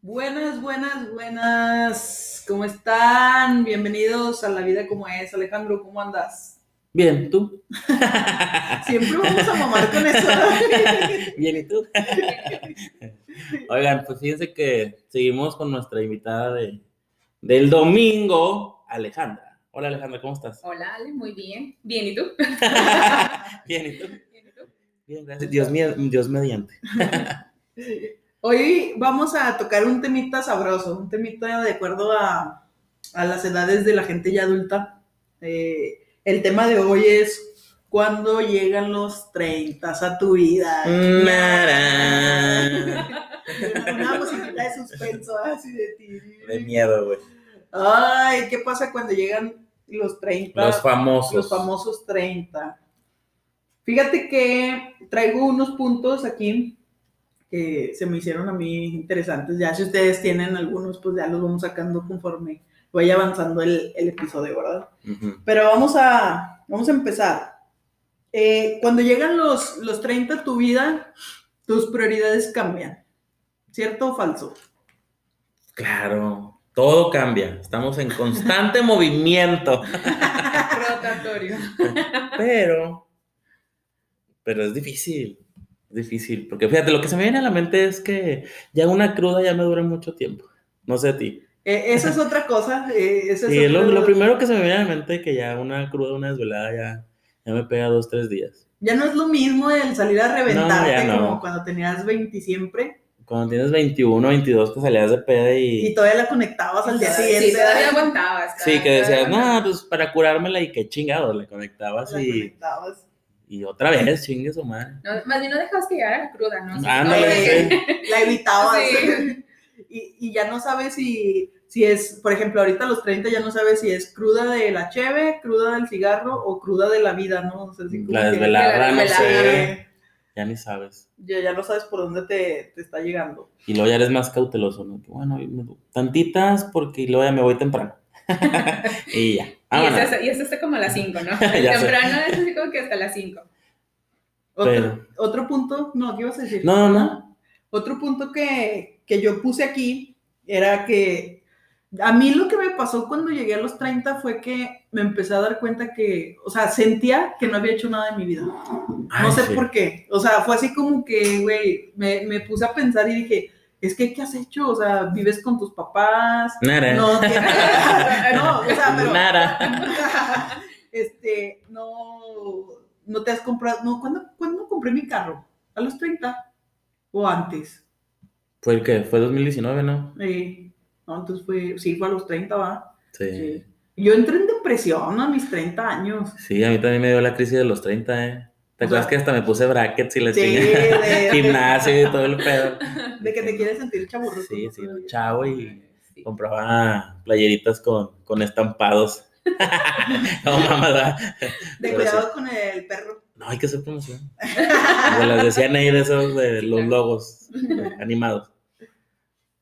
Buenas, buenas, buenas. ¿Cómo están? Bienvenidos a La Vida como es. Alejandro, ¿cómo andas? Bien, ¿tú? Siempre vamos a mamar con eso. Bien, ¿y tú? Oigan, pues fíjense que seguimos con nuestra invitada de, del domingo, Alejandra. Hola Alejandra, ¿cómo estás? Hola, Ale, muy bien. Bien, ¿y tú? Bien, ¿y tú? Bien, ¿y tú? Bien, gracias. Dios, mío, Dios mediante. Hoy vamos a tocar un temita sabroso, un temita de acuerdo a, a las edades de la gente ya adulta. Eh, el tema de hoy es cuando llegan los 30 a tu vida. Una musiquita de suspenso así de ti. De miedo, güey. Ay, ¿qué pasa cuando llegan los 30? Los famosos. Los famosos 30. Fíjate que traigo unos puntos aquí que se me hicieron a mí interesantes. Ya si ustedes tienen algunos, pues ya los vamos sacando conforme vaya avanzando el, el episodio, ¿verdad? Pero vamos a, vamos a empezar. Eh, cuando llegan los, los 30 a tu vida, tus prioridades cambian. ¿Cierto o falso? Claro, todo cambia. Estamos en constante movimiento. Rotatorio. Pero, pero es difícil. Difícil. Porque fíjate, lo que se me viene a la mente es que ya una cruda ya me dura mucho tiempo. No sé a ti. Eh, esa es otra cosa. eh, Sí, es lo, primero que se me viene a la mente es que ya una cruda, una desvelada ya, ya me pega dos, tres días. Ya no es lo mismo el salir a reventarte ya no. como cuando tenías 20 siempre Cuando tienes 21, 22 que salías de peda y... y todavía la conectabas al día siguiente. Sí, todavía aguantabas. Sí, que decías, no, pues para curármela y qué chingado, le conectabas La y, conectabas. y otra vez, chingue su madre. No, más bien no dejabas que llegara la cruda, ¿no? Ándale, oye, sí. La evitabas. Sí. Y, y ya no sabes si, si es, por ejemplo, ahorita a los 30 ya no sabes si es cruda de la cheve, cruda del cigarro o cruda de la vida, ¿no? O sea, como La que- desvelada, la no desvelada. sé, ya ni sabes. ya, ya no sabes por dónde te, te está llegando. Y luego ya eres más cauteloso, ¿no? Bueno, tantitas porque luego ya me voy temprano. y ya. Y vámonos. y este está como a las 5, ¿no? Ya sé. Temprano es así como que hasta las 5. Otro, Pero- otro punto, no, ¿qué ibas a decir? No, no. Otro punto que, que yo puse aquí era que a mí lo que me pasó cuando llegué a los 30 fue que me empecé a dar cuenta que, o sea, sentía que no había hecho nada en mi vida. No Ay, sé sí. por qué. O sea, fue así como que, güey, me, me puse a pensar y dije, es que, ¿qué has hecho? O sea, vives con tus papás. Nada. No, no, o sea, pero. Nada. este, no, no te has comprado. No, ¿cuándo, ¿cuándo compré mi carro? ¿A los 30? ¿O antes? Fue el que fue 2019, ¿no? Eh, no, entonces fue, sí, fue a los 30, va. Sí. Sí. Yo entré en depresión a mis 30 años. Sí, a mí también me dio la crisis de los 30, ¿eh? ¿Te O acuerdas sea, que hasta me puse brackets y la Sí, de, Gimnasio y todo el pedo. de que te quieres sentir chaburro. Sí, sí, chavo y Sí. compraba playeritas con, con estampados. no, mamá, da. De Pero cuidado con el perro. No, hay que hacer promoción. Como las decían ahí de esos de los logos animados.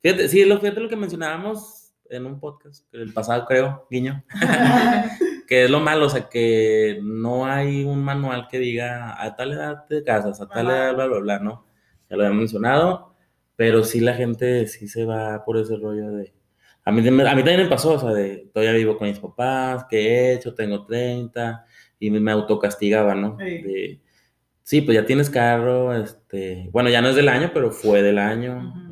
Fíjate, sí, lo, fíjate lo que mencionábamos en un podcast, el pasado creo, guiño, que es lo malo, o sea, que no hay un manual que diga a tal edad te casas, a tal edad, bla, bla, bla, ¿no? Ya lo había mencionado, pero sí la gente sí se va por ese rollo de... A mí, a mí también me pasó, o sea, de todavía vivo con mis papás, ¿qué he hecho? Tengo 30, y me, autocastigaba, ¿no? Sí. De, sí, pues ya tienes carro, este, bueno, ya no es del año, pero fue del año, Ujú. este,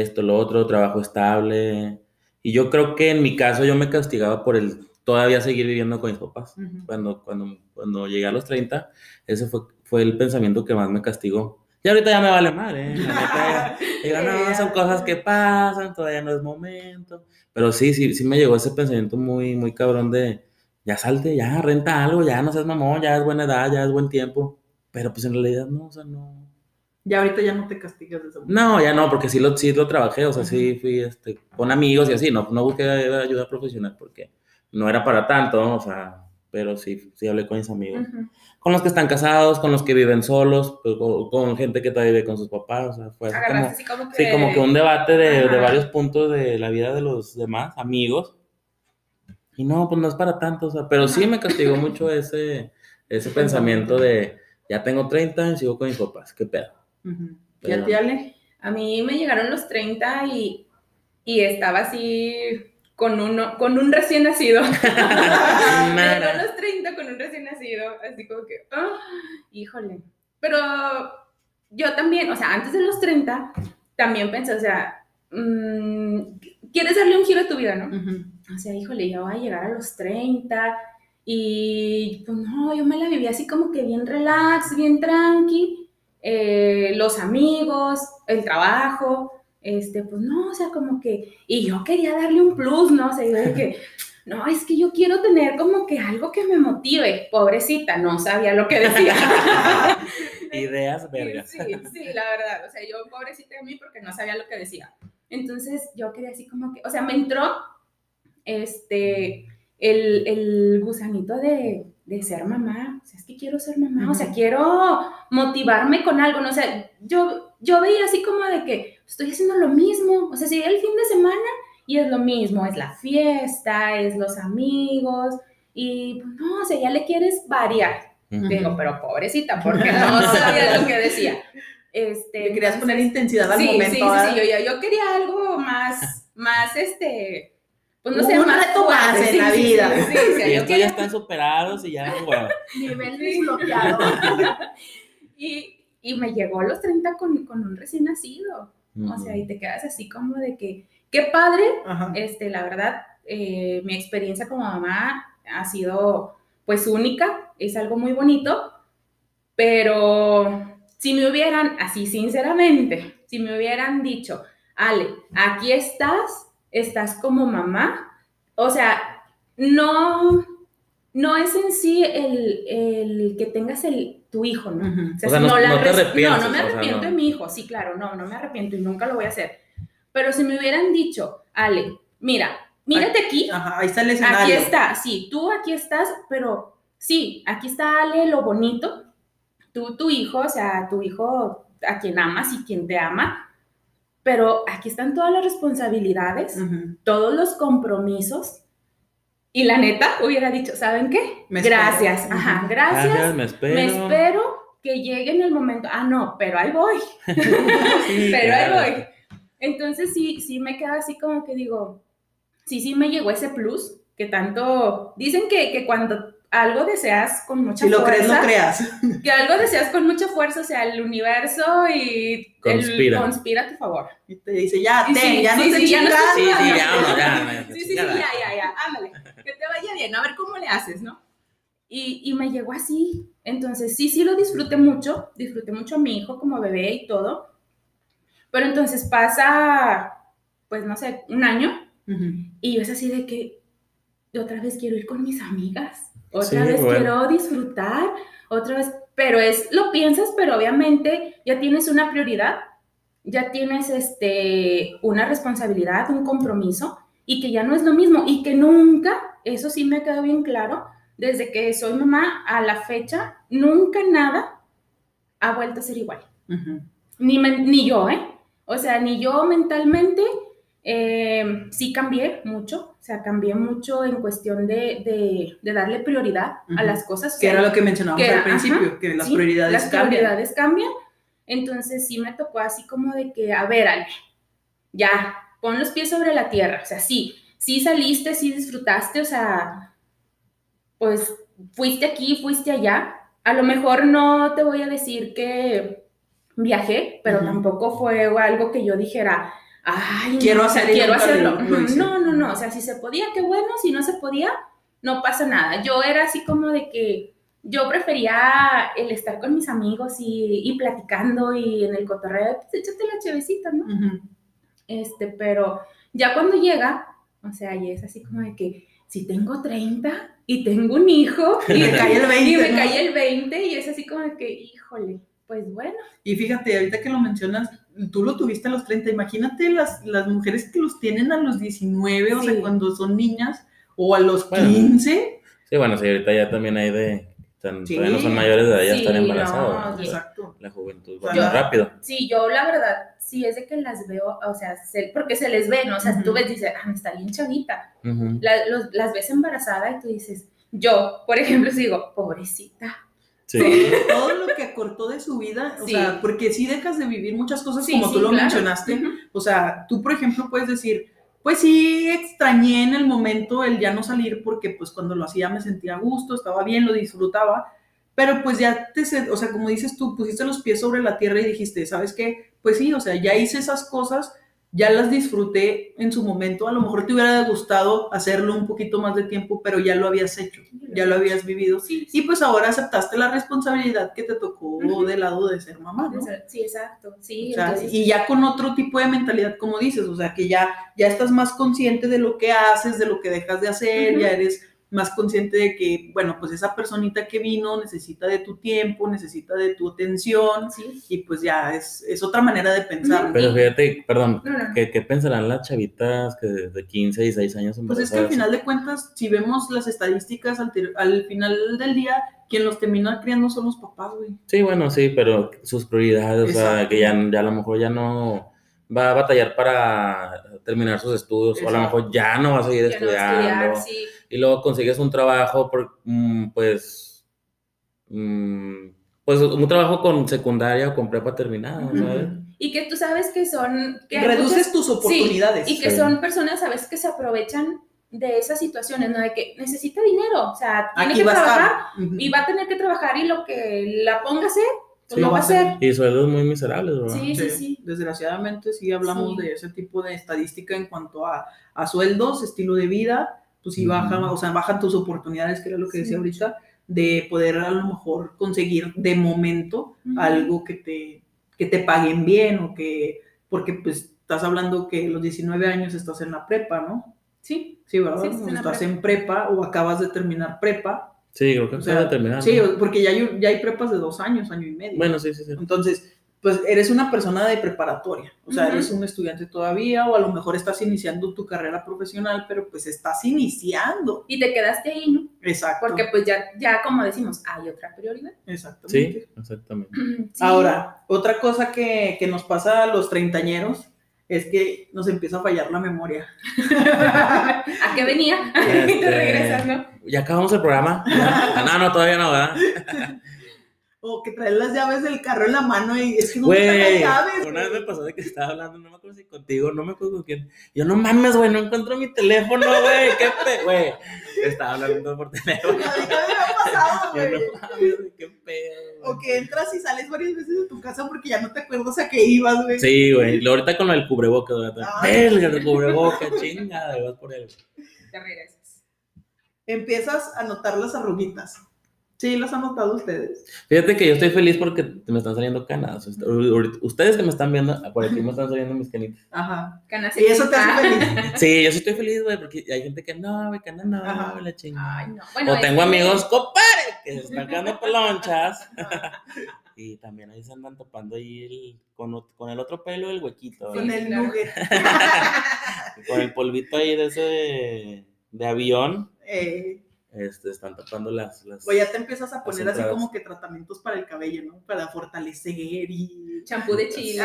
esto, lo otro, trabajo estable. Y yo creo que en mi caso yo me castigaba por el todavía seguir viviendo con mis papás. Ujú. Cuando, cuando, cuando llegué a los 30, ese fue, fue el pensamiento que más me castigó. Y ahorita ya me vale madre, ¿eh? Ya- digo, no, son cosas que pasan, todavía no es momento. Pero sí, sí, sí me llegó ese pensamiento muy, muy cabrón de, ya salte, ya renta algo, ya no seas mamón, ya es buena edad, ya es buen tiempo. Pero pues en realidad no, o sea, no. Ya ahorita ya no te castigas de eso. No, ya no, porque sí lo, sí lo trabajé, o sea, sí fui este, con amigos y así, no, no busqué ayuda profesional porque no era para tanto, ¿no? o sea, pero sí, sí hablé con mis amigos. Con los que están casados, con los que viven solos, pues, con gente que todavía vive con sus papás, o sea, fue así como, Agarraste así como que. sí, como que un debate de, de varios puntos de la vida de los demás amigos. Y no, pues no es para tanto, o sea, pero sí me castigó mucho ese, ese pensamiento de, ya tengo 30 y sigo con mis papás, qué pedo. Ujú. ¿Y Pero- a ti, Ale? A mí me llegaron los 30 y, y estaba así con, uno, con un recién nacido. llegaron los 30 con un recién nacido, así como que, ah, híjole. Pero yo también, o sea, antes de los 30, también pensé, o sea, mm, quieres darle un giro a tu vida, ¿no? Ujú. O sea, híjole, ya voy a llegar a los 30 y pues no, yo me la viví así como que bien relax, bien tranqui, eh, los amigos, el trabajo, este, pues no, o sea, como que, y yo quería darle un plus, ¿no? O sea, yo de que, no, es que yo quiero tener como que algo que me motive, pobrecita, no sabía lo que decía. Ideas vergas. Sí, sí, la verdad. O sea, yo pobrecita de mí porque no sabía lo que decía. Entonces yo quería así como que, o sea, me entró este, el, el gusanito de, de ser mamá. O sea, es que quiero ser mamá. O sea, quiero motivarme con algo. ¿no? O sea, yo, yo veía así como de que estoy haciendo lo mismo. O sea, si el fin de semana y es lo mismo, es la fiesta, es los amigos. Y pues no, o sea, ya le quieres variar. Ujú. Digo, pero pobrecita, porque no sabía lo que decía. Este, Le querías poner intensidad al sí, momento. Sí, sí, sí, yo, yo, yo quería algo más, más, este, pues no sé, Un reto fuerte, en la sí, sí, vida. Sí, sí, Y estos ya están superados y ya, bueno. Nivel desbloqueado. y, y me llegó a los 30 con, con un recién nacido. O sea, y te quedas así como de que, qué padre, Ajá. este, la verdad, eh, mi experiencia como mamá ha sido pues única, es algo muy bonito, pero si me hubieran, así sinceramente, si me hubieran dicho, Ale, aquí estás, estás como mamá, o sea, no, no es en sí el, el que tengas el, tu hijo, ¿no? Ujú. O sea, O sea, si no- la no te res- arrepientes, No, no me o sea, arrepiento de mi hijo, sí, claro, no, no me arrepiento y nunca lo voy a hacer. Pero si me hubieran dicho, Ale, mira, mírate aquí, Ajá, ahí está el aquí escenario. está, sí, tú aquí estás, pero sí, aquí está Ale, lo bonito, tú, tu hijo, o sea, tu hijo a quien amas y quien te ama, pero aquí están todas las responsabilidades, Ujú. todos los compromisos. Y la neta hubiera dicho, ¿saben qué? Me espero. gracias, ajá, Ujú. gracias. Gracias, me espero. Me espero que llegue en el momento. Ah, no, pero ahí voy. Sí, pero claro. ahí voy. Entonces sí, sí me queda así como que digo, sí, sí me llegó ese plus que tanto dicen que, que cuando algo deseas con mucha Si lo fuerza, crees, lo creas. que algo deseas con mucha fuerza, o sea, el universo y Conspira. el conspira a tu favor. Y te dice, ya, Y ten, sí, ya no sí, te sí, ya no chingas. te Sí, sí, chingas. ya, ya, Sí, sí, sí, ya, ya, ya, ándale, que te vaya bien, a ver cómo le haces, ¿no? Y, y me llegó así, entonces sí, sí lo disfruté mucho, disfruté mucho a mi hijo como bebé y todo, pero entonces pasa, pues no sé, un año Ujú. y yo es así de que otra vez quiero ir con mis amigas, otra Sí, vez bueno. quiero disfrutar, otra vez, pero es, lo piensas, pero obviamente ya tienes una prioridad, ya tienes este, una responsabilidad, un compromiso, y que ya no es lo mismo, y que nunca, eso sí me ha quedado bien claro, desde que soy mamá a la fecha, nunca nada ha vuelto a ser igual ni, men- ni yo, ¿eh? O sea, ni yo mentalmente, eh, sí cambié mucho, o sea, cambié mucho en cuestión de, de- de darle prioridad a Ujú. las cosas. o Que sea, era lo que mencionábamos que al principio, ajá, que las sí, prioridades las cambian. prioridades cambian. Entonces sí me tocó así como de que, a ver, Ale, ya, pon los pies sobre la tierra. O sea, sí, sí saliste, sí disfrutaste, o sea, pues fuiste aquí, fuiste allá. A lo mejor no te voy a decir que viajé, pero Ujú. tampoco fue algo que yo dijera, ay, Quiero no, hacer y quiero hacerlo. No, no, no, o sea, si se podía, qué bueno, si no se podía, no pasa nada. Yo era así como de que yo prefería el estar con mis amigos y, y platicando y en el cotorreo, pues échate la chevecita, ¿no? Ujú. Este, pero ya cuando llega, o sea, y es así como de que si tengo 30 y tengo un hijo Y me cae el 20. y me ¿no? cae el 20 y es así como de que, híjole, pues bueno. Y fíjate, ahorita que lo mencionas, tú lo tuviste a los 30. Imagínate las, las mujeres que los tienen a los 19, o Sí. sea, cuando son niñas, o a los Bueno. 15. Sí, bueno, sí, ahorita ya también hay de. tan- Sí. Todavía no son mayores de edad, ya Sí, están no, embarazados. sí. Exacto. La juventud Yo- va más rápido. Sí, yo la verdad, sí es de que las veo, o sea, se- porque se les ve, ¿no? O sea, Ujú. tú ves, dices, ah, está bien chavita. Ujú. La- los- las ves embarazada y tú dices, yo, por ejemplo, si digo, pobrecita. Sí. Todo, lo que acortó de su vida, o Sí. sea, porque sí dejas de vivir muchas cosas Sí, como sí, tú lo claro. mencionaste. Ujú. O sea, tú, por ejemplo, puedes decir, pues sí, extrañé en el momento el ya no salir porque pues cuando lo hacía me sentía a gusto, estaba bien, lo disfrutaba, pero pues ya te, o sea, como dices tú, pusiste los pies sobre la tierra y dijiste, ¿sabes qué? Pues sí, o sea, ya hice esas cosas, ya las disfruté en su momento, a lo mejor te hubiera gustado hacerlo un poquito más de tiempo, pero ya lo habías hecho, ya lo habías vivido. Sí, Y pues ahora aceptaste la responsabilidad que te tocó del lado de ser mamá, ¿no? Sí, exacto. Sí, O sea, entonces, y ya con otro tipo de mentalidad, como dices, o sea, que ya, ya estás más consciente de lo que haces, de lo que dejas de hacer, ya eres más consciente de que, bueno, pues esa personita que vino necesita de tu tiempo, necesita de tu atención, sí. y pues ya es, es otra manera de pensar. Pero fíjate, perdón, No, no. ¿qué, qué pensarán las chavitas que de 15, 16 años Pues es que al embarazadas? final de cuentas, si vemos las estadísticas, al, al final del día, quien los termina criando son los papás, güey. Sí, bueno, sí, pero sus prioridades, o sea, Exacto. que ya, ya a lo mejor ya no va a batallar para terminar sus estudios, o a lo mejor ya no va a seguir Ya no va a estudiar, sí. y luego consigues un trabajo, por, mm, pues, mm, pues un trabajo con secundaria o con prepa terminada, Ujú. ¿sabes? Y que tú sabes que son... Que Reduces muchas- tus oportunidades. Y que Sí. son personas, ¿sabes? Que se aprovechan de esas situaciones, ¿no? De que necesita dinero, o sea, tiene Aquí que trabajar y va a tener que trabajar y lo que la ponga a hacer, pues Sí, va a hacer. Y sueldos muy miserables, ¿verdad? Sí, sí, sí. Desgraciadamente sí hablamos Sí. de ese tipo de estadística en cuanto a, a sueldos, estilo de vida, pues sí o sea, bajan tus oportunidades, que era lo que Sí. decía ahorita, de poder a lo mejor conseguir de momento algo que te, que te paguen bien o que, porque pues estás hablando que a los 19 años estás en la prepa, ¿no? Sí, Sí, ¿verdad? Sí, estás prepa. en prepa o acabas de terminar prepa. Sí, creo que O sea, determinado. sí, porque ya hay, ya hay prepas de dos años, año y medio. Bueno, sí, sí, sí. Entonces, pues eres una persona de preparatoria, o sea, Ujú. eres un estudiante todavía, o a lo mejor estás iniciando tu carrera profesional, pero pues estás iniciando. y te quedaste ahí, ¿no? Exacto. Porque pues ya, ya como decimos, hay otra prioridad. Exactamente. Sí, exactamente. Sí. Ahora, otra cosa que, que nos pasa a los treintañeros es que nos empieza a fallar la memoria. ¿A qué venía? Este, Te regresas, ¿no? Ya acabamos el programa. Ah, no, no, todavía no, ¿verdad? O que traes las llaves del carro en la mano y es que no las Güey, llaves. una vez me pasó de que estaba hablando, no me acuerdo si contigo, no me acuerdo con quién. Yo, no mames, güey, no encuentro mi teléfono, güey, qué pe... Güey, estaba hablando por teléfono. A mí también me ha pasado, güey. no mames, qué pedo. güey. O que entras y sales varias veces de tu casa porque ya no te acuerdas a qué ibas, güey. Sí, güey, ahorita con el cubreboca, güey. Verga, el cubreboca, chingada, vas por él. Te regresas. Empiezas a notar las arruguitas. Sí, las han notado ustedes. Fíjate que yo estoy feliz porque me están saliendo canas. Ustedes que me están viendo, por aquí me están saliendo mis canitas. Ajá. Canas Y eso te hace feliz. Sí, yo sí estoy feliz, güey, porque hay gente que no, güey, cana no, Ajá. güey, la chingada. Ay, no. Bueno, o tengo que- amigos, compadre, que se están quedando pelonchas. Y también ahí se andan tapando ahí el- con, con el otro pelo el huequito. Con ¿verdad? el nugget. Con el polvito ahí de ese de, de avión. Eh, Este, están tapando las. las... o ya te empiezas a poner así como que tratamientos para el cabello, ¿no? Para fortalecer y... Champú de chile.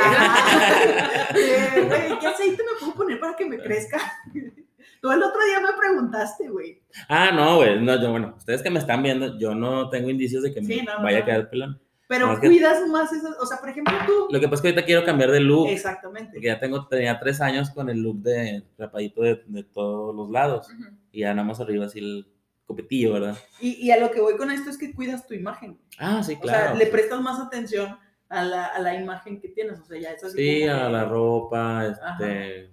Güey, ¿qué aceite me puedo poner para que me crezca? Tú el otro día me preguntaste, güey. Ah, no, güey. No, yo, bueno, ustedes que me están viendo, yo no tengo indicios de que me Sí, no, vaya no. a quedar pelón. Pero que- cuidas más esas... O sea, por ejemplo, tú... Lo que pasa es que ahorita quiero cambiar de look. Exactamente. Porque ya tengo, tenía tres años con el look de rapadito de, de todos los lados. Y ya nada más arriba así el copetillo, ¿verdad? Y, y a lo que voy con esto es que cuidas tu imagen. Ah, sí, O claro. sea, le prestas más atención a la, a la imagen que tienes. O sea, ya es así Sí, como a que- la ropa, Ajá. este.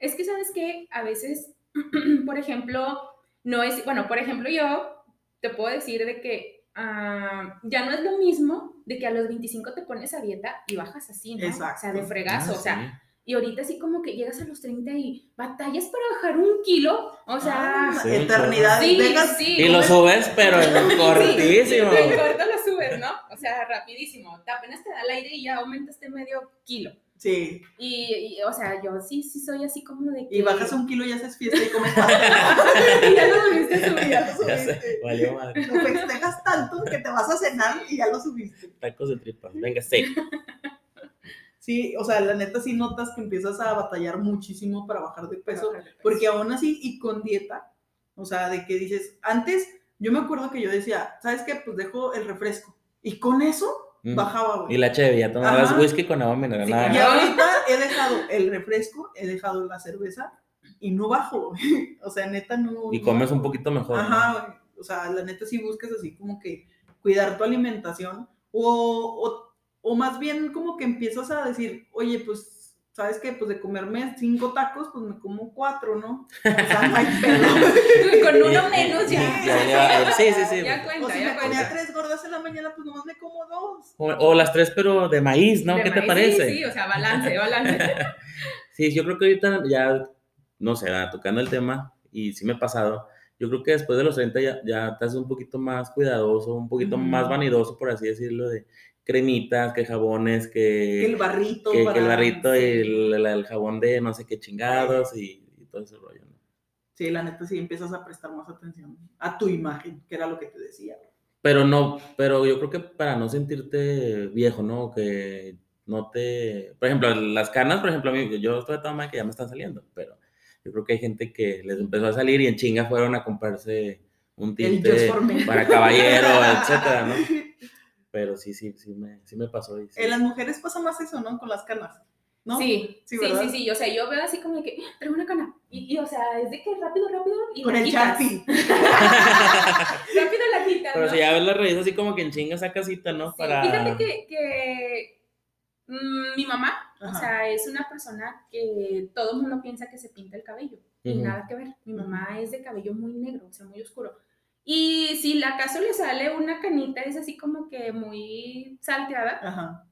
Es que, ¿sabes qué? A veces, por ejemplo, no es, bueno, por ejemplo, yo te puedo decir de que ah, ya no es lo mismo de que a los 25 te pones a dieta y bajas así, ¿no? O sea, Exacto. de fregazo, ah, o sea, sí. Y ahorita así como que llegas a los 30 y batallas para bajar un kilo, o sea, Ah, Sí, eternidad. sí, sí. Y lo subes, pero en cortísimo. Sí, en corto lo subes, ¿no? O sea, rapidísimo. Te apenas te da el aire y ya aumentaste medio kilo. Sí. Y, y, o sea, yo sí, sí soy así como de que... Y bajas un kilo y haces fiesta y comes y ya lo a subir. ya lo subiste. valió madre. Lo festejas tanto que te vas a cenar y ya lo subiste. Tacos de tripa. Venga, sí. Sí, o sea, la neta sí notas que empiezas a batallar muchísimo para bajar de peso. Porque aún así, y con dieta, o sea, de que dices, antes Yo me acuerdo que yo decía, ¿sabes qué? Pues dejo el refresco. Y con eso Mm. bajaba, güey. Y la cheve, ya tomabas Ajá. whisky con agua mineral. Sí, nada y ahorita he dejado el refresco, he dejado la cerveza y no bajo, güey. O sea, neta no. Y no comes un poquito mejor. ¿no? Ajá, güey. O sea, la neta sí buscas así como que cuidar tu alimentación o, o, o más bien como que empiezas a decir, oye, pues, ¿sabes qué? Pues de comerme cinco tacos, pues me como cuatro, ¿no? O sea, no hay pedo. Con uno menos ya. Ya, ya, sí, sí, sí. Ya O cuenta, si ya me comía tres gordas en la mañana, pues nomás me como dos. O, o las tres, pero de maíz, ¿no? De ¿Qué te parece? Sí, sí, o sea, balance, balance. Sí, yo creo que ahorita ya, no sé, ah, tocando el tema, y sí me ha pasado, yo creo que después de los 30 ya, ya te haces un poquito más cuidadoso, un poquito más vanidoso, por así decirlo, de cremitas, que jabones, Que el barrito. que, que el barrito sí. y el, el- el jabón de no sé qué chingados y, y todo ese rollo, ¿no? Sí, la neta sí empiezas a prestar más atención a tu imagen, que era lo que te decía. Pero no, pero yo creo que para no sentirte viejo, ¿no? Que no te... Por ejemplo, las canas, por ejemplo, a mí, yo estoy tan mal que ya me están saliendo, pero yo creo que hay gente que les empezó a salir y en chinga fueron a comprarse un tinte para caballero, etcétera, ¿no? Pero sí, sí, sí me, sí me pasó. y sí. En las mujeres pasa más eso, ¿no? Con las canas. ¿No? Sí, Sí, sí, ¿verdad? sí, sí, O sea, yo veo así como de que "Ah, traigo una cana. Y, y, o sea, es de que rápido, rápido. Y Con la el. Sharpie. Rápido la quitas. Pero ¿no? si ya ves la raíz así como que en chinga esa casita, ¿no? Sí, Para... Fíjate que, que, mm, mi mamá, o sea, es una persona que todo el mundo piensa que se pinta el cabello. Y nada que ver. Mi mamá es de cabello muy negro, o sea, muy oscuro. Y si la acaso le sale una canita, es así como que muy salteada. Ajá.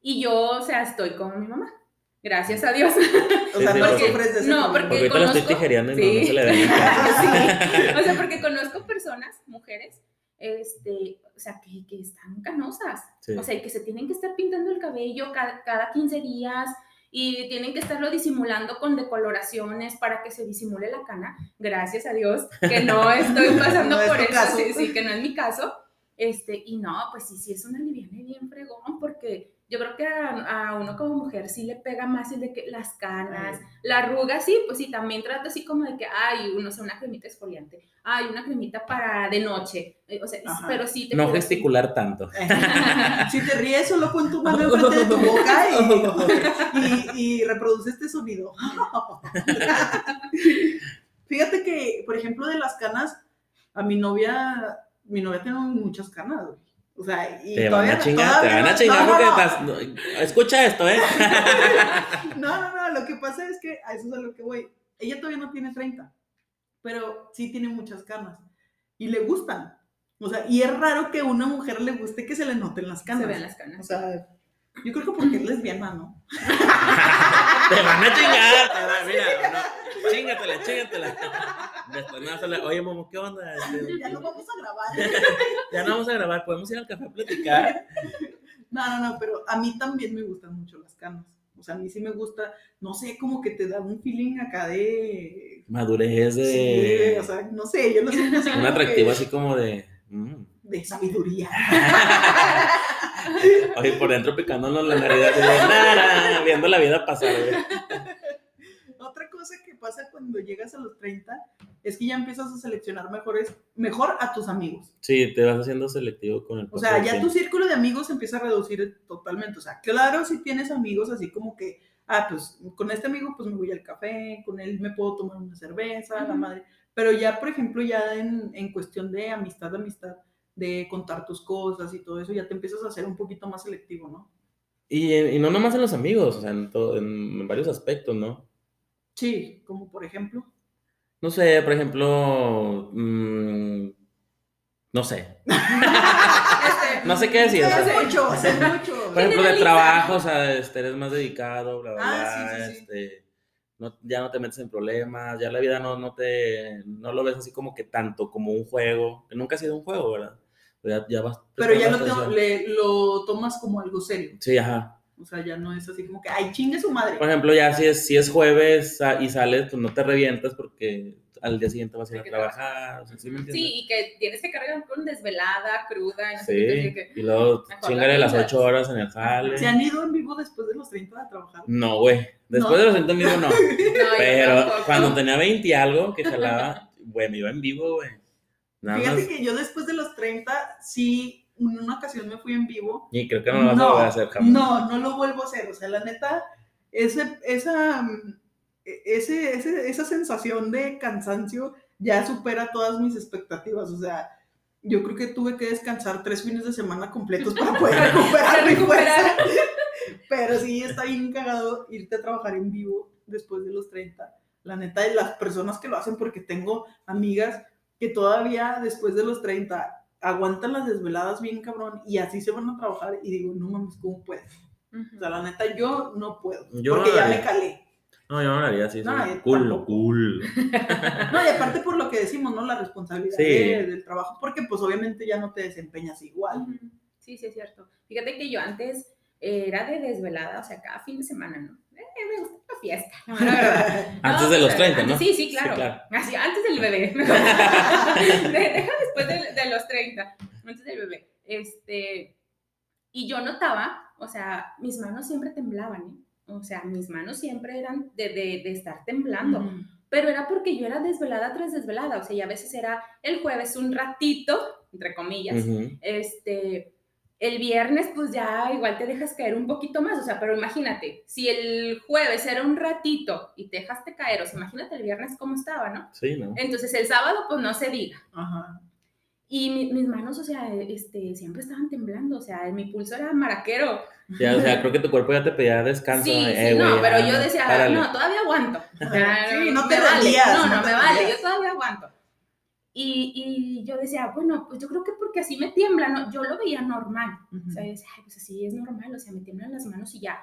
Y yo, o sea, estoy como mi mamá. Gracias a Dios. O sea, sí, no porque- sufres de ese no, porque- Porque estoy conozco- tijereando y no, Sí. no se le ve. Sí. O sea, porque conozco personas, mujeres, este, o sea, que, que están canosas. Sí. O sea, y que se tienen que estar pintando el cabello cada, cada 15 días y tienen que estarlo disimulando con decoloraciones para que se disimule la cana. Gracias a Dios que no estoy pasando No es por tu eso, sí, que no es mi caso. Este, y no, pues sí, sí es una liviana bien fregón, porque yo creo que a, a uno como mujer sí le pega más el de que las canas, la arruga, sí, pues sí, también trato así como de que, ay, uno, o sea, una cremita exfoliante, ay, una cremita para de noche, eh, o sea, Ajá. pero sí te No gesticular tanto. Si te ríes, solo pon tu mano enfrente de tu boca y, y, y reproduce este sonido. Fíjate que, por ejemplo, de las canas, a mi novia, mi novia tiene muchas canas, güey. O sea, y Te van todavía a chingar, te van a no- chingar no, porque no, no. estás- no, escucha esto, ¿eh? No, no, no, lo que pasa es que a eso es a lo que voy. Ella todavía no tiene 30, pero sí tiene muchas canas y le gustan. O sea, y es raro que a una mujer le guste que se le noten las canas. Se vean las O canas. sea, yo creo que porque es lesbiana, ¿no? Te van a chingar, te van- mira, no, chingatela, chingatela. Después oye, Momo, ¿qué onda? Este, Ya no vamos a grabar. ya no vamos a grabar, podemos ir al café a platicar. No, no, no, pero a mí también me gustan mucho las canas. O sea, a mí sí me gusta, no sé, como que te da un feeling acá de... Madurez Sí, de. o sea, no sé, yo lo siento así un atractivo que así como de. mm. De sabiduría. Oye, por dentro picándonos la nariz, viendo la vida pasar, güey. Pasa cuando llegas a los 30 es que ya empiezas a seleccionar mejores, mejor a tus amigos. Sí, te vas haciendo selectivo con el O sea, ya tu círculo de amigos empieza a reducir totalmente. O sea, claro, si tienes amigos así como que, ah, pues con este amigo pues me voy al café, con él me puedo tomar una cerveza, la Ujú. madre. Pero ya, por ejemplo, ya en, en cuestión de amistad, amistad, de contar tus cosas y todo eso, ya te empiezas a hacer un poquito más selectivo, ¿no? Y, y no nomás en los amigos, o sea, en, todo- en- en varios aspectos, ¿no? Sí, como por ejemplo. No sé, por ejemplo, mm, no sé. Este, No sé qué decir. Es mucho, es mucho. por ejemplo, de trabajo, o sea, este, eres más dedicado, bla, bla, Ah, bla, sí, sí, sí. este, no- ya no te metes en problemas, ya la vida no, no te, no lo ves así como que tanto como un juego, que nunca ha sido un juego, ¿verdad? Ya, ya vas Pero ya lo, le- lo tomas como algo serio. Sí, ajá. O sea, ya no es así como que, ay, chingue su madre. Por ejemplo, ya si es, si es jueves ah, y sales, pues no te revientas porque al día siguiente vas a ir a trabajar. O sea, ¿sí me entiendes? Sí, y que tienes que cargar con desvelada, cruda, y no sé Sí, qué, y luego chingale la las vida. ocho horas en el jale. ¿Se han ido en vivo después de los 30 a trabajar? No, güey. Después No. de los centros mismo no. No, Pero cuando tenía 20 y algo que jalaba, güey, me iba en vivo, güey. Nada Fíjate más. que yo después de los 30, sí, en una ocasión me fui en vivo. Y creo que no lo vas a volver a hacer jamás. no, no lo vuelvo a hacer. O sea, la neta, ese, esa, ese, ese- esa sensación de cansancio ya supera todas mis expectativas. O sea, yo creo que tuve que descansar tres fines de semana completos para poder recuperar mi fuerza. Pero sí, está bien cagado irte a trabajar en vivo después de los 30. La neta, de las personas que lo hacen, porque tengo amigas que todavía después de los 30 aguantan las desveladas bien cabrón y así se van a trabajar y digo, no mames, ¿cómo puedes? O sea, la neta, yo no puedo, Yo porque no ya me calé. No, yo no lo haría así. No, yo cool, tampoco. cool. No, y aparte por lo que decimos, ¿no? La responsabilidad Sí. de- del trabajo, porque pues obviamente ya no te desempeñas igual. Sí, sí, es cierto. Fíjate que yo antes era de desvelada, o sea, cada fin de semana, ¿no? Eh, me gusta fiesta, la mera verdad. Antes No, de los pero 30, antes- ¿no? Sí, sí, claro. Sí, claro. Así, antes del bebé. De- Deja después de, de los 30, antes del bebé. Este, y yo notaba, o sea, mis manos siempre temblaban, ¿eh? O sea, mis manos siempre eran de, de, de estar temblando. Ujú. Pero era porque yo era desvelada tras desvelada. O sea, y a veces era el jueves un ratito, entre comillas. Este, el viernes, pues ya igual te dejas caer un poquito más, o sea, pero imagínate, si el jueves era un ratito y te dejaste caer, o sea, imagínate el viernes cómo estaba, ¿no? Sí, ¿no? Entonces el sábado, pues no se diga. Ajá. Y mi- mis manos, o sea, este, siempre estaban temblando, o sea, mi pulso era maraquero. Ya, o sea, creo que tu cuerpo ya te pedía descanso. Sí, eh, sí, no, pero ya, yo decía, párale. no, todavía aguanto. O sea, Sí, no me te vale. rendías, No, no me vale, yo todavía aguanto. Y, y yo decía, bueno, pues yo creo que porque así me tiembla, ¿no? Yo lo veía normal. Ujú. O sea, yo decía, "Ay, pues así es normal, o sea, me tiemblan las manos y ya.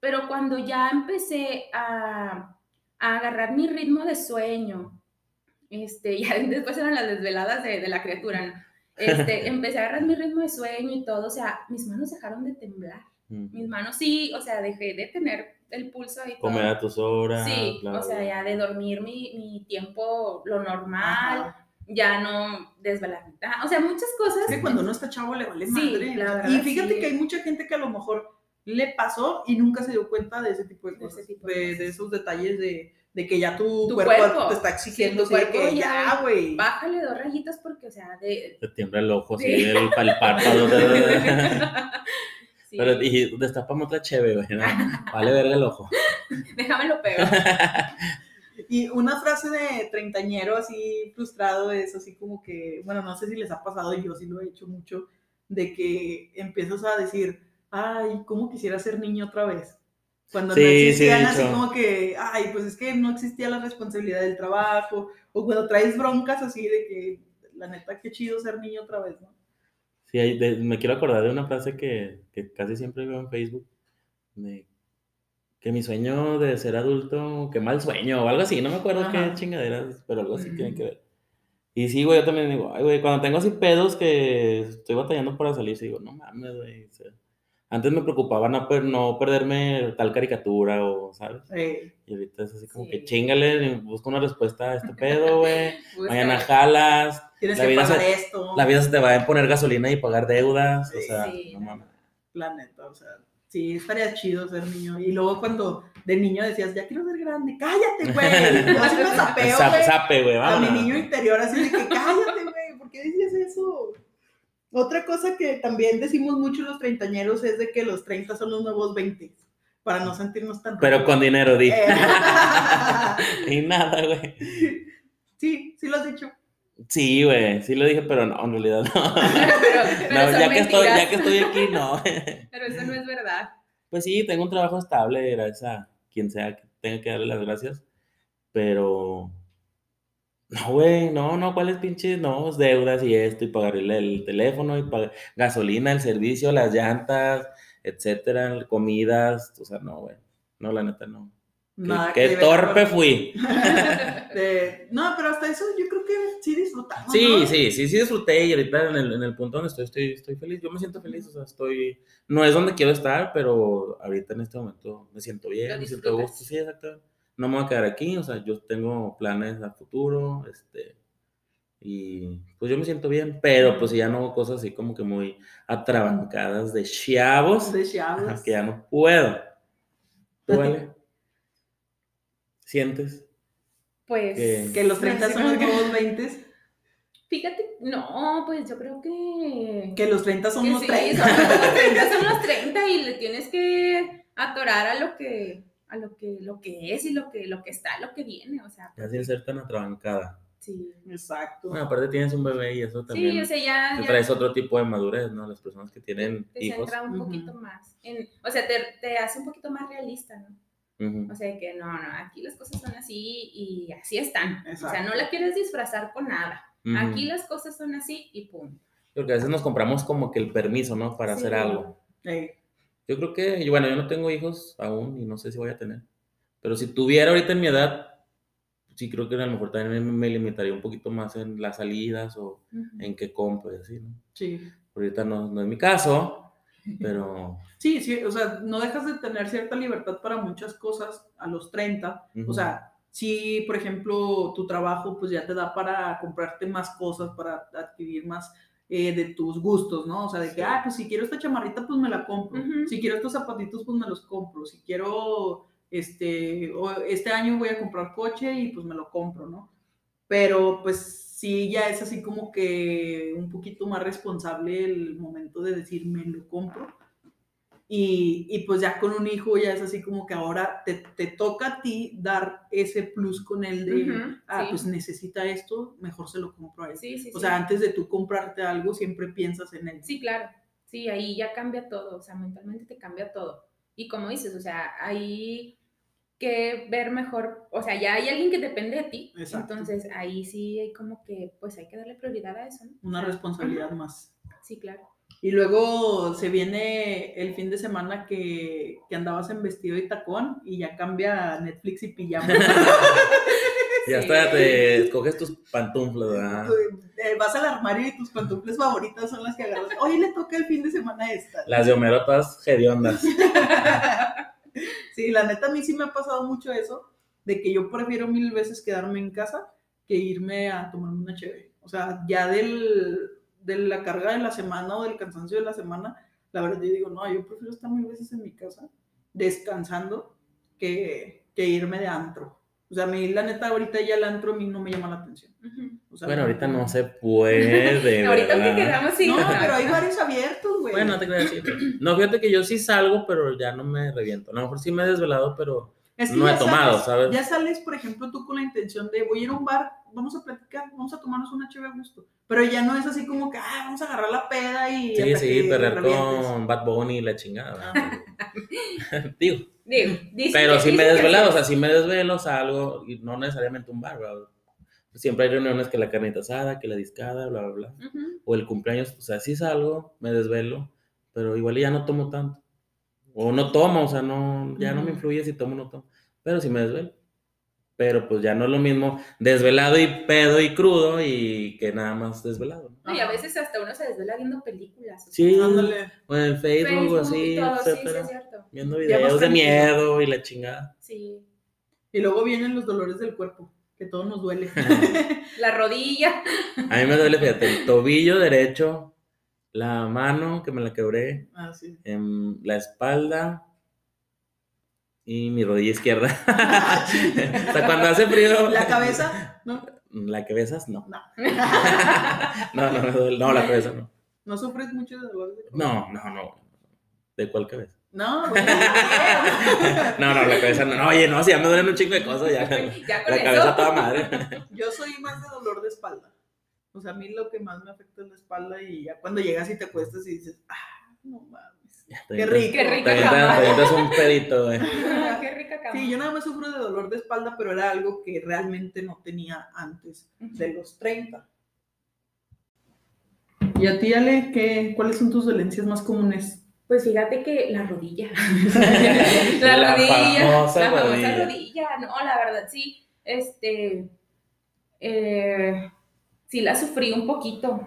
Pero cuando ya empecé a, a agarrar mi ritmo de sueño, este, ya después eran las desveladas de, de la criatura, ¿no? Este, empecé a agarrar mi ritmo de sueño y todo, o sea, mis manos dejaron de temblar. Mm. Mis manos sí, o sea, dejé de tener el pulso y. Comer a tus horas. Sí, bla, o bla, sea, ya de dormir mi, mi tiempo lo normal, Ajá. Ya no desvelarme. O sea, muchas cosas. Es que cuando uno está chavo le vale Sí, madre. la verdad, y fíjate sí. que hay mucha gente que a lo mejor le pasó y nunca se dio cuenta de ese tipo de De ese cosas. tipo de de, de cosas. esos detalles de, de que ya tu, Tu cuerpo, cuerpo. te está exigiendo Sí, tu que ya- güey. Bájale dos rayitas porque, o sea, de... Te tiembla el ojo, Sí. el, el párpado. Sí. Pero, y destapame otra cheve, güey. ¿no? Vale verga el ojo. Déjame lo peor. Y una frase de treintañero así frustrado es así como que, bueno, no sé si les ha pasado, yo sí lo he hecho mucho, de que empiezas a decir, ay, ¿cómo quisiera ser niño otra vez? Cuando Sí, no sí existían así como que, ay, pues es que no existía la responsabilidad del trabajo, o cuando traes broncas así de que, la neta, qué chido ser niño otra vez, ¿no? Sí, de- me quiero acordar de una frase que, que casi siempre veo en Facebook. de que mi sueño de ser adulto, que mal sueño o algo así, no me acuerdo Ajá. qué chingaderas, pero algo así tiene que ver. Y sí, güey, yo también digo, ay, güey, cuando tengo así pedos que estoy batallando para salir, sí digo, no mames, güey. o sea, antes me preocupaba no, per- no perderme tal caricatura o, ¿sabes? Eh, Y ahorita es así como Sí. que chingale, busca una respuesta a este pedo, güey. Mañana jalas, tienes La que vida pagar se- esto, la vida se te va a poner gasolina y pagar deudas, o sea, Sí. no mames. la neta, o sea, sí, estaría chido ser niño. Y luego cuando de niño decías, ya quiero ser grande, cállate, güey. Así me zapeo, Zap- güey. Zape, güey, a mi niño interior así de que cállate, güey, ¿por qué decías eso? Otra cosa que también decimos mucho los treintañeros es de que los 30 son los nuevos 20, para no sentirnos tan... Pero con dinero, di. Eh, y nada, güey. sí, sí lo has dicho. Sí, güey, sí lo dije, pero no, en realidad no. pero, pero No, ya, que estoy, ya que estoy aquí, no. Pero eso no es verdad. Pues sí, tengo un trabajo estable, gracias a quien sea que tenga que darle las gracias. Pero. No, güey, no, no, ¿cuáles pinches? No, deudas y esto, y pagar el, el teléfono, y pagar gasolina, el servicio, las llantas, etcétera, comidas. O sea, no, güey. No, la neta, no. Qué, Nada qué que ver torpe fui. de- no, pero hasta eso yo creo que sí disfrutamos. Sí, ¿no? sí, sí, sí disfruté y ahorita en el, en el punto donde estoy, estoy, estoy feliz. Yo me siento feliz, o sea, estoy, no es donde quiero estar, pero ahorita en este momento me siento bien, me siento gusto, sí, exacto. No me voy a quedar aquí, o sea, yo tengo planes a futuro, este, y pues yo me siento bien, pero pues ya no hago cosas así como que muy atrabancadas de chavos, De chavos. ajá, que ya no puedo. ¿Tú, vale? ¿Sientes? Pues. Que- Que los 30 son los nuevos 20. Fíjate, no, pues yo creo que... Que los 30 son los sí, 30. Son los 30, son los 30 y le tienes que atorar a lo que, a lo que, lo que es y lo que, lo que está, lo que viene, o sea, Ya sin ser tan atrabancada. sí. Exacto. Bueno, aparte tienes un bebé y eso también. Sí, o sea, ya, te ya traes otro tipo de madurez, ¿no? Las personas que tienen te hijos. centra un poquito más. En, o sea, te, te hace un poquito más realista, ¿no? Ujú. O sea, que no, no, aquí las cosas son así y así están. O sea, Exacto. no la quieres disfrazar con nada. Ujú. Aquí las cosas son así y pum. Porque a veces nos compramos como que el permiso, ¿no? Para hacer Sí. algo. Ey, Yo creo que, bueno, yo no tengo hijos aún y no sé si voy a tener. Pero si tuviera ahorita en mi edad, sí creo que a lo mejor también me limitaría un poquito más en las salidas o Ujú. en qué compro y así, ¿no? sí. Ahorita no, no es mi caso, pero... Sí, sí, o sea, no dejas de tener cierta libertad para muchas cosas a los 30. Ujú. O sea, si, por ejemplo, tu trabajo pues ya te da para comprarte más cosas, para adquirir más eh, de tus gustos, ¿no? O sea, de que, ah, pues si quiero esta chamarrita, pues me la compro. Si quiero estos zapatitos, pues me los compro. Si quiero, este, este año voy a comprar coche y pues me lo compro, ¿no? Pero pues sí, ya es así como que un poquito más responsable el momento de decir, me lo compro. Y, y pues ya con un hijo ya es así como que ahora te, te toca a ti dar ese plus con él de, Ujú, ah, sí. pues necesita esto, mejor se lo compro a él. Sí, sí, O sea, antes de tú comprarte algo, siempre piensas en él. Sí, claro. Sí, ahí ya cambia todo, o sea, mentalmente te cambia todo. Y como dices, o sea, hay que ver mejor, o sea, ya hay alguien que depende de ti. Exacto. Entonces, ahí sí hay como que, pues hay que darle prioridad a eso, ¿no? Una responsabilidad más. Sí, claro. Y luego se viene el fin de semana que, que andabas en vestido y tacón y ya cambia Netflix y pijama. Ya Sí. hasta te escoges tus pantuflas, ¿verdad? Eh, Vas al armario y tus pantufles favoritas son las que agarras. Hoy le toca el fin de semana esta. Las de Homero todas hediondas. Sí, la neta a mí sí me ha pasado mucho eso, de que yo prefiero mil veces quedarme en casa que irme a tomarme una chévere. O sea, ya del, de la carga de la semana o del cansancio de la semana, la verdad yo digo, no, yo prefiero estar mil veces en mi casa descansando que, que irme de antro. O sea, a mí la neta ahorita ya el antro a mí no me llama la atención. Ujú. O sea, Bueno, ahorita no se puede, Ahorita que quedamos, sí. No, pero hay bares abiertos, güey. Bueno, te quería decir. No, fíjate que yo sí salgo, pero ya no me reviento. A lo mejor sí me he desvelado, pero Es que no he tomado, sales- ¿sabes? Ya sales, por ejemplo, tú con la intención de voy a ir a un bar, vamos a platicar, vamos a tomarnos una chévere a gusto. Pero ya no es así como que, ah, vamos a agarrar la peda y. Sí, sí, revientes. con Bad Bunny y la chingada. Ah. Digo, Digo, dice pero sí me desvelado, o sea, sí me desvelo, salgo, y no necesariamente un bar, ¿verdad? Siempre hay reuniones que la carnita asada, que la discada, bla, bla, bla. O el cumpleaños, o sea, sí salgo, me desvelo, pero igual ya no tomo tanto. O no tomo, o sea, no, ya no me influye si tomo o no tomo. Pero sí me desvelo. Pero pues ya no es lo mismo desvelado y pedo y crudo y que nada más desvelado. ¿no? Y a veces hasta uno se desvela viendo películas. Sí, Ándale. o en Facebook, o así, sí, sí, etcétera. Viendo videos de miedo y la chingada. Sí. Y luego vienen los dolores del cuerpo, que todo nos duele. La rodilla. A mí me duele, fíjate, el tobillo derecho, la mano que me la quebré, ah, sí. en la espalda y mi rodilla izquierda. o sea, cuando hace frío. La cabeza, ¿no? ¿La cabeza? No. No. No, no, me duele. no, la cabeza no. ¿No sufres mucho de dolores de cuerpo? No, no, no. ¿De cuál cabeza? No. No, no, la cabeza no. no oye, no, si ya me duelen un chingo de cosas, ya. Ya con La eso. cabeza toda madre. Yo soy más de dolor de espalda. O sea, a mí lo que más me afecta es la espalda y ya cuando llegas y te acuestas y dices, ah, no mames. Qué rico. Qué te avientas un pedito, güey. Ah, Qué rica cama. Sí, yo nada más sufro de dolor de espalda, pero era algo que realmente no tenía antes de los 30. ¿Y a ti, Ale, qué, cuáles son tus dolencias más comunes? Pues fíjate que la rodilla. La la rodilla. famosa la famosa rodilla. rodilla. No, la verdad, sí. Este. eh, sí la sufrí un poquito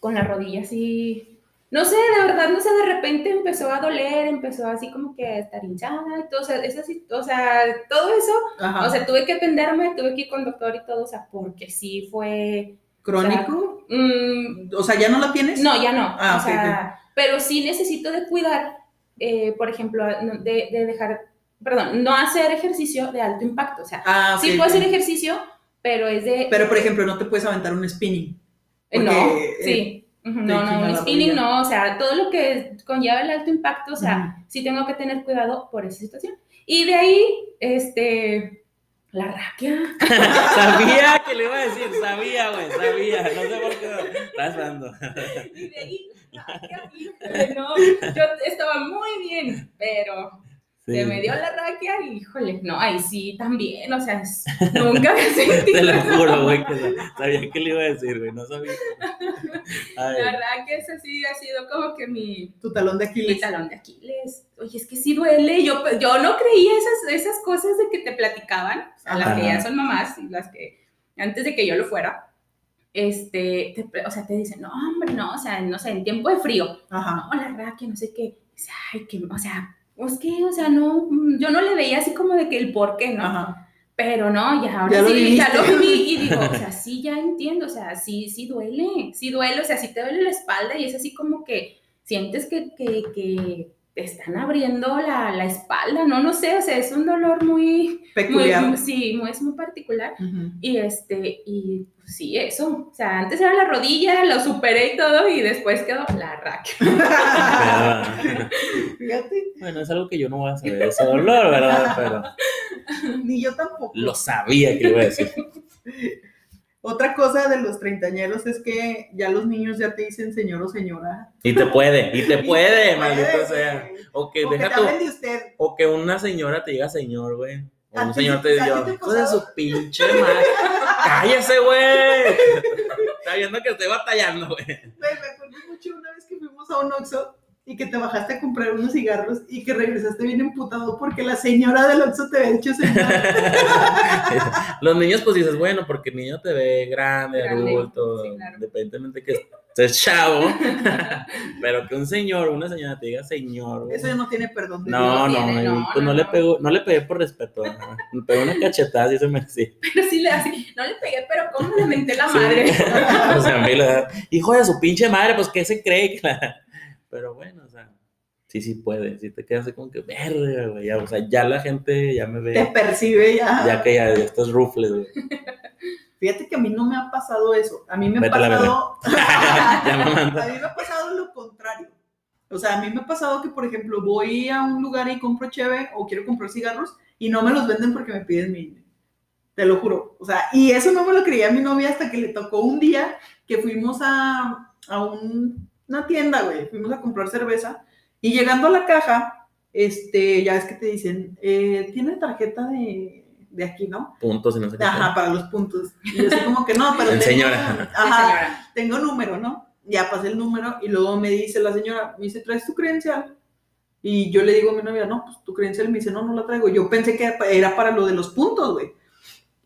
con la rodilla, sí. No sé, de verdad, no sé, de repente empezó a doler, empezó así como que a estar hinchada y todo, o sea, es así, o sea, todo eso, Ajá. o sea, tuve que atenderme, tuve que ir con doctor y todo, o sea, porque sí fue, ¿Crónico? mm, O sea, ¿ya no la tienes? no, ya no. Ah, o sea, pero sí necesito de cuidar, eh, por ejemplo, de, de dejar, perdón, no hacer ejercicio de alto impacto. O sea, Ah, sí puedo hacer ejercicio, pero es de... Pero, por ejemplo, no te puedes aventar un spinning. Eh, no, eh, sí. Te No, no, un spinning no, o sea, todo lo que conlleva el alto impacto, o sea, sí tengo que tener cuidado por esa situación. Y de ahí, este, la raquia. sabía que le iba a decir, sabía, güey, sabía. No sé por qué. Estás dando. Y de ahí, no, yo estaba muy bien, pero se me dio la raquia y, híjole, no, ahí sí también, o sea, es- nunca había sentido. Te lo juro, güey, que sabía que le iba a decir, güey, no sabía. Ay, La raquia, esa sí ha sido como que mi, Tu talón de mi Aquiles. talón de Aquiles. Oye, es que sí duele. Yo, yo no creía esas, esas cosas de que te platicaban, a las que ya son mamás y las que antes de que yo lo fuera, este, te- o sea, te dicen, no, hombre, no, o sea, no sé, en tiempo de frío, Ajá. no, la raquia, no sé qué. Dice, Ay, que, o sea, pues que, o sea, no, mm, yo no le veía así como de que el por qué, ¿no? Ajá. Pero no, ya ahora Ya lo ya lo viví y digo, o sea, sí, ya entiendo, o sea, sí, sí duele, sí duele, o sea, sí te duele la espalda y es así como que sientes que, que, que te están abriendo la, la espalda, no, no sé, o sea, es un dolor muy, Peculiar. muy- sí, muy, es muy particular. Y este, y pues, sí, eso, o sea, antes era la rodilla, lo superé y todo, y después quedó la pero- Fíjate, Bueno, es algo que yo no voy a saber, ese dolor, ¿verdad? Pero ni yo tampoco. lo sabía que iba a decir. Otra cosa de los treintañeros es que ya los niños ya te dicen señor o señora. Y te puede, y te puede, maldito sea. O que O que deja te tu, hablen de usted. o que una señora te diga señor, güey. O ¿A un ti- señor te diga, hijo de su pinche madre. Cállese, güey. Está viendo que estoy batallando, güey. Güey, me acuerdo mucho una vez que fuimos a un Oxxo y que te bajaste a comprar unos cigarros y que regresaste bien emputado porque la señora del Oxxo te había dicho señora. Los niños, pues dices, bueno, porque el niño te ve grande, Grande, adulto, sí, claro. independientemente que estés chavo. Pero que un señor, una señora te diga señor. Eso ya no tiene perdón. de No, Dios. no, tiene, no, pues no, no, le no. pegó, no le pegué por respeto, ajá. me pegó una cachetada y se merecía. Pero sí le así, no le pegué, pero ¿cómo le menté la Sí. madre? o sea, a mí la- hijo de su pinche madre, pues ¿qué se cree? Pero bueno, o sea, sí, sí puede, sí te quedas así como que, verga, güey, ya, o sea, ya la gente ya me Te ve, percibe ya. ya que ya, ya estás rufles, güey. Fíjate que a mí no me ha pasado eso. A mí me ha Vete pasado. A mí me ha pasado lo contrario. O sea, a mí me ha pasado que, por ejemplo, voy a un lugar y compro cheve o quiero comprar cigarros y no me los venden porque me piden mi INE. Te lo juro. O sea, y eso no me lo creía mi novia hasta que le tocó un día que fuimos a, a un- una tienda, güey. Fuimos a comprar cerveza y llegando a la caja, este, ya es que te dicen, eh, tiene tarjeta de, de aquí, ¿no? Puntos y no sé qué. Ajá, para los puntos. Y yo así como que no, pero El tengo, señora. ajá, señora. tengo número, ¿no? Ya pasé el número y luego me dice la señora, me dice, ¿traes tu credencial? Y yo le digo a mi novia, no, pues tu credencial me dice, no, no la traigo. Yo pensé que era para lo de los puntos, güey.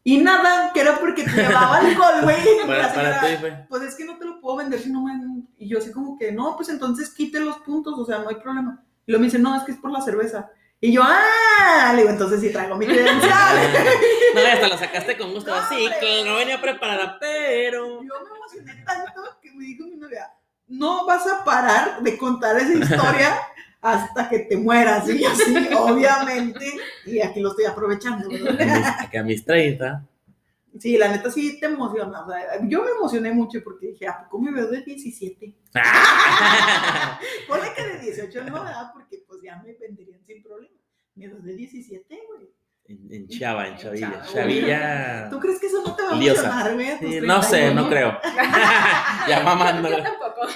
Y nada, que era porque te llevaba alcohol, güey. Para, para ti, güey. pues es que no te lo puedo vender si no me... Y yo así como que, no, pues entonces quite los puntos, o sea, no hay problema. Y luego me dice, no, es que es por la cerveza. Y yo, ah, le digo, entonces sí traigo mi credencial. No, hasta la sacaste con gusto, No, así que no venía preparada, pero... Yo me emocioné tanto que me dijo mi novia, no vas a parar de contar esa historia hasta que te mueras. Y yo sí, obviamente, y aquí lo estoy aprovechando. ¿verdad? Que a mis 30. Sí, la neta sí te emociona. o sea, yo me emocioné mucho porque dije, ¿a poco me veo de 17? Ponle que de 18 no, ¿verdad? Porque pues ya me venderían sin problema. Me veo de 17, güey. En, en Chava, en Chavilla. Chava. Chavilla. ¿Tú crees que eso no te va a Liosa. emocionar, güey? Sí, no sé, 31? no creo. ya mamando. Yo tampoco.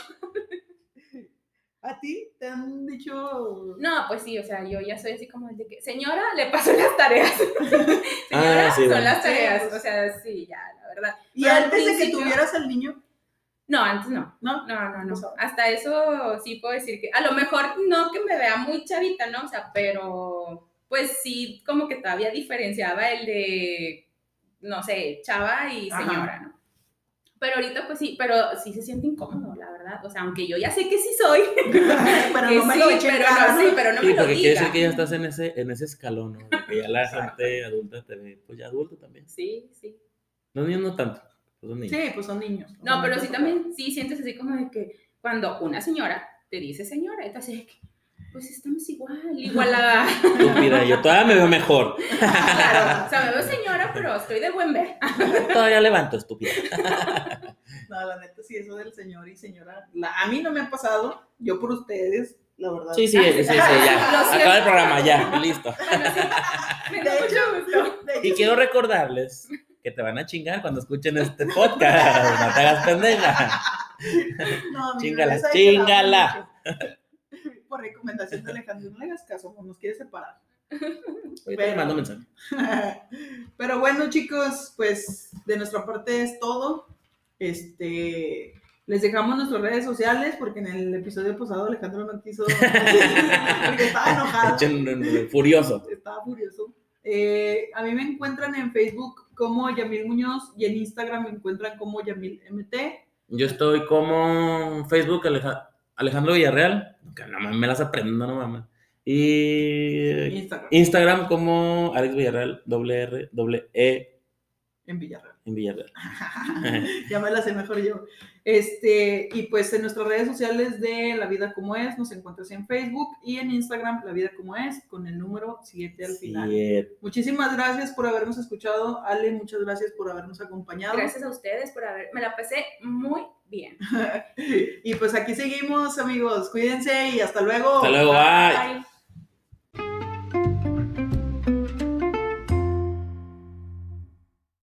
¿A ti te han dicho No, pues sí, o sea, yo ya soy así como el de que, señora, le paso las tareas. señora, Sí, son bueno. las tareas. Pues. O sea, sí, ya, la verdad. Y Pero antes de que tuvieras al niño, No, antes no. ¿no? No, no, no. O sea- Hasta eso sí puedo decir que, a lo mejor no que me vea muy chavita, ¿no? O sea, pero pues sí, como que todavía diferenciaba el de, no sé, chava y Ajá. señora, ¿no? Pero ahorita pues sí, pero sí se siente incómodo, la verdad. O sea, aunque yo ya sé que sí soy, pero no me sí, lo eché en pero cara, no, sí, pero no Sí, me lo porque quiere diga. decir que ya estás en ese, en ese escalón, ¿no? Que ya la gente adulta te ve, pues ya adulto también. Sí, sí. Los niños no tanto, pues son niños. Sí, pues son niños. No, pero sí también, sí sientes así como de que cuando una señora te dice señora, así de que, pues estamos igual, igualada. Estúpida, yo todavía me veo mejor. claro, o sea, me veo señora, pero estoy de buen ver. Todavía levanto, estúpida. No, la neta sí, eso del señor y señora. la- a mí no me ha pasado, yo por ustedes, la verdad. Sí, sí, sí, sí, sí, ya. Acaba el programa, ya, listo. Me da mucho gusto. Y quiero recordarles que te van a chingar cuando escuchen este podcast. No te hagas pendeja. no, Chingala, chingala. Por recomendación de Alejandro, no le hagas caso, nos quiere separar. Mando mensaje. Pero bueno, chicos, pues de nuestra parte es todo. Este, les dejamos nuestras redes sociales porque en el episodio pasado Alejandro no quiso porque estaba enojado. Furioso. Estaba furioso. Eh, a mí me encuentran en Facebook como Yamil Muñoz y en Instagram me encuentran como Yamil MT. Yo estoy como Facebook Aleja- Alejandro Villarreal. Que no mames, me las aprendo, no mames. Y Instagram Instagram como Alex Villarreal, doble R, doble E en Villarreal. en Villarreal. ya me la sé mejor yo. Este, y pues en nuestras redes sociales de La Vida Como Es, nos encuentras en Facebook y en Instagram, La Vida Como Es, con el número 7 al final. Siete. Muchísimas gracias por habernos escuchado. Ale, muchas gracias por habernos acompañado. Gracias a ustedes por haber, me la pasé muy bien. y pues aquí seguimos, amigos. Cuídense y hasta luego. Hasta luego, bye. Bye.